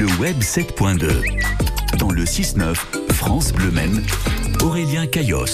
Le web 7.2. Dans le 6-9, France Bleu Maine, Aurélien Caillos.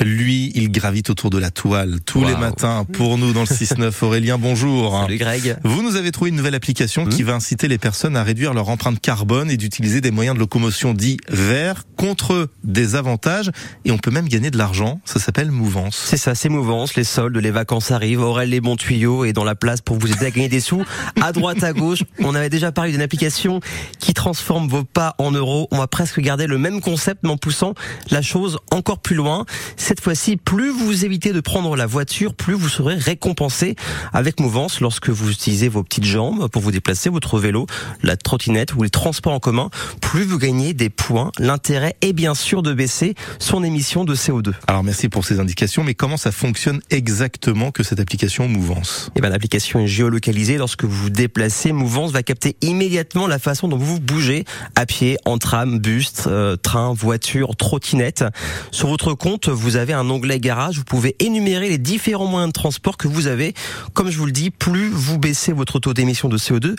Lui, il gravite autour de la toile tous les matins pour nous dans le 6-9. Aurélien, bonjour. Salut Greg. Vous nous avez trouvé une nouvelle application qui va inciter les personnes à réduire leur empreinte carbone et d'utiliser des moyens de locomotion dits verts contre des avantages et on peut même gagner de l'argent. Ça s'appelle Mouvance. C'est ça, c'est mouvance, les soldes, les vacances arrivent, Aurel les bons tuyaux est dans la place pour vous aider à gagner des sous. À droite, à gauche, on avait déjà parlé d'une application qui transforme vos pas en euros. On va presque garder le même concept mais en poussant la chose encore plus loin. Cette fois-ci, plus vous évitez de prendre la voiture, plus vous serez récompensé avec Mouvance lorsque vous utilisez vos petites jambes pour vous déplacer, votre vélo, la trottinette ou les transports en commun, plus vous gagnez des points. L'intérêt est bien sûr de baisser son émission de CO2. Alors merci pour ces indications, mais comment ça fonctionne exactement que cette application Mouvance Eh ben, l'application est géolocalisée. Lorsque vous vous déplacez, Mouvance va capter immédiatement la façon dont vous vous bougez à pied, en tram, bus, euh, train, voiture, trottinette. Sur votre compte, vous avez un onglet garage. Vous pouvez énumérer les différents moyens de transport que vous avez. Comme je vous le dis, plus vous baissez votre taux d'émission de CO2,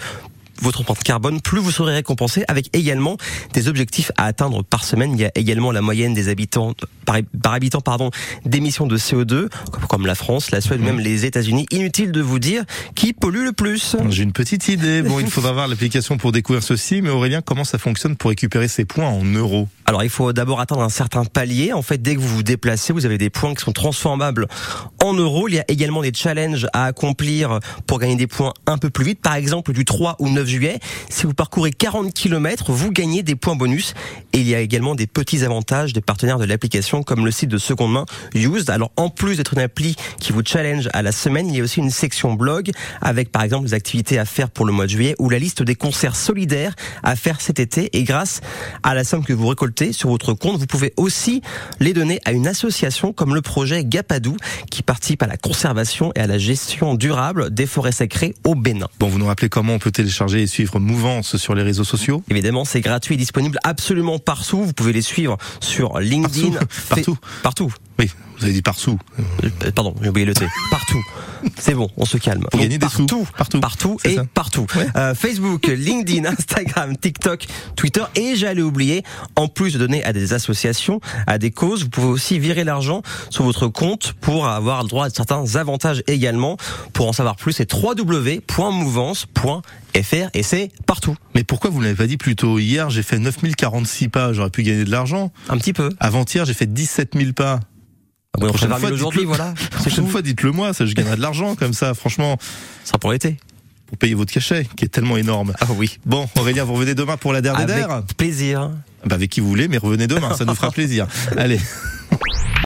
votre empreinte carbone, plus vous serez récompensé avec également des objectifs à atteindre par semaine. Il y a également la moyenne des habitants par, par habitant pardon d'émissions de CO2 comme, comme la France, la Suède, ou même les États-Unis. Inutile de vous dire qui pollue le plus. J'ai une petite idée. Bon, il faudra voir l'application pour découvrir ceci, mais Aurélien, comment ça fonctionne pour récupérer ces points en euros? Alors il faut d'abord atteindre un certain palier. En fait, dès que vous vous déplacez, vous avez des points qui sont transformables en euros. Il y a également des challenges à accomplir pour gagner des points un peu plus vite. Par exemple, du 3 ou 9 juillet, si vous parcourez 40 km, vous gagnez des points bonus. Et il y a également des petits avantages des partenaires de l'application, comme le site de seconde main Used. Alors en plus d'être une appli qui vous challenge à la semaine, il y a aussi une section blog avec par exemple des activités à faire pour le mois de juillet ou la liste des concerts solidaires à faire cet été. Et grâce à la somme que vous récoltez sur votre compte, vous pouvez aussi les donner à une association comme le projet Gapadou qui participe à la conservation et à la gestion durable des forêts sacrées au Bénin. Bon, vous nous rappelez comment on peut télécharger et suivre Mouvance sur les réseaux sociaux? Évidemment, c'est gratuit et disponible absolument partout. Vous pouvez les suivre sur LinkedIn. Partout. Partout. Oui, vous avez dit partout. Euh, Pardon, j'ai oublié le T. Partout. C'est bon, on se calme. Pour gagner des partout, sous. Partout. Partout et ça. partout. Euh, Facebook, LinkedIn, Instagram, TikTok, Twitter et j'allais oublier, en plus de donner à des associations, à des causes, vous pouvez aussi virer l'argent sur votre compte pour avoir le droit à certains avantages également. Pour en savoir plus, c'est www.mouvance.fr et c'est partout. Mais pourquoi vous ne l'avez pas dit plus tôt Hier, j'ai fait 9046 pas, j'aurais pu gagner de l'argent. Un petit peu. Avant-hier, j'ai fait 17 000 pas. Ah bon, on prochaine fois, aujourd'hui, voilà. Prochaine fois, dites-le moi, ça, je gagnerai de l'argent comme ça, franchement, Ce sera pour l'été. pour payer votre cachet, qui est tellement énorme. Ah oui. Bon, Aurélien, vous revenez demain pour la dernière Avec plaisir. bah, Avec qui vous voulez, mais revenez demain, ça nous fera plaisir. Allez,